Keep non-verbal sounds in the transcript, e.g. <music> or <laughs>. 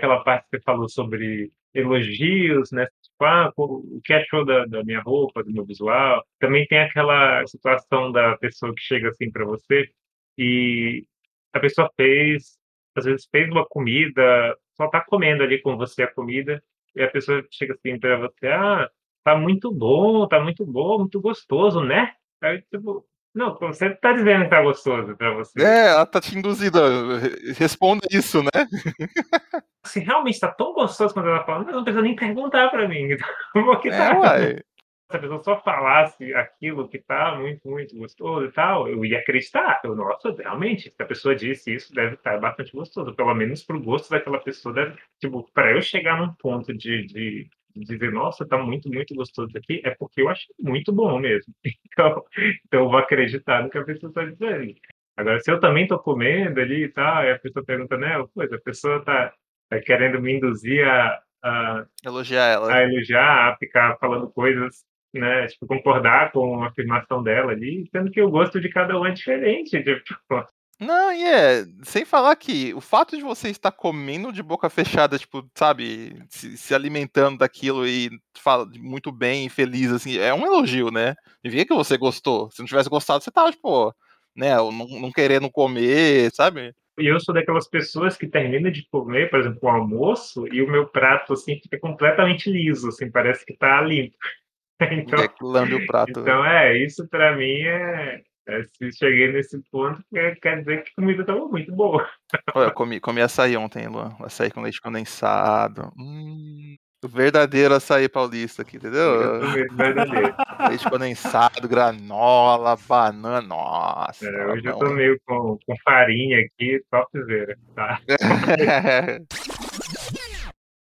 aquela parte que você falou sobre elogios, né? Tipo, ah, o que achou da, da minha roupa, do meu visual? Também tem aquela situação da pessoa que chega assim para você e a pessoa fez, às vezes fez uma comida, só tá comendo ali com você a comida e a pessoa chega assim para você, ah, tá muito bom, tá muito bom, muito gostoso, né? Aí, tipo, não, você tá dizendo que tá gostoso pra você. É, ela tá te induzindo. Responda isso, né? <laughs> Se realmente tá tão gostoso quando ela fala, não precisa nem perguntar pra mim. <laughs> Porque é, tá... uai. Se a pessoa só falasse aquilo que tá muito, muito gostoso e tal, eu ia acreditar. Eu, nossa, realmente, se a pessoa disse isso, deve estar bastante gostoso. Pelo menos pro gosto daquela pessoa, deve, tipo, pra eu chegar num ponto de, de dizer, nossa, tá muito, muito gostoso aqui, é porque eu achei muito bom mesmo. <laughs> Então, então eu vou acreditar no que a pessoa está dizendo. Agora, se eu também estou comendo ali e tal, e a pessoa pergunta, né, pois, a pessoa está tá querendo me induzir a, a, elogiar ela. A elogiar, a ficar falando coisas, né, tipo, concordar com a afirmação dela ali, sendo que o gosto de cada um é diferente. Tipo, não, e é, sem falar que o fato de você estar comendo de boca fechada, tipo, sabe, se, se alimentando daquilo e fala muito bem e feliz, assim, é um elogio, né? Devia que você gostou. Se não tivesse gostado, você tava, tipo, né, não, não querendo comer, sabe? E eu sou daquelas pessoas que termina de comer, por exemplo, o almoço, e o meu prato, assim, fica completamente liso, assim, parece que tá limpo. <laughs> Então, é o prato. Né? Então, é, isso para mim é, é, se cheguei nesse ponto, quer dizer que a comida estava muito boa. Eu comi, comi açaí ontem, Luan. Açaí com leite condensado. Hum, o verdadeiro açaí paulista aqui, entendeu? verdadeiro. Leite condensado, granola, banana. Nossa. É, hoje eu tô meio com, com farinha aqui, topzera, tá? <laughs>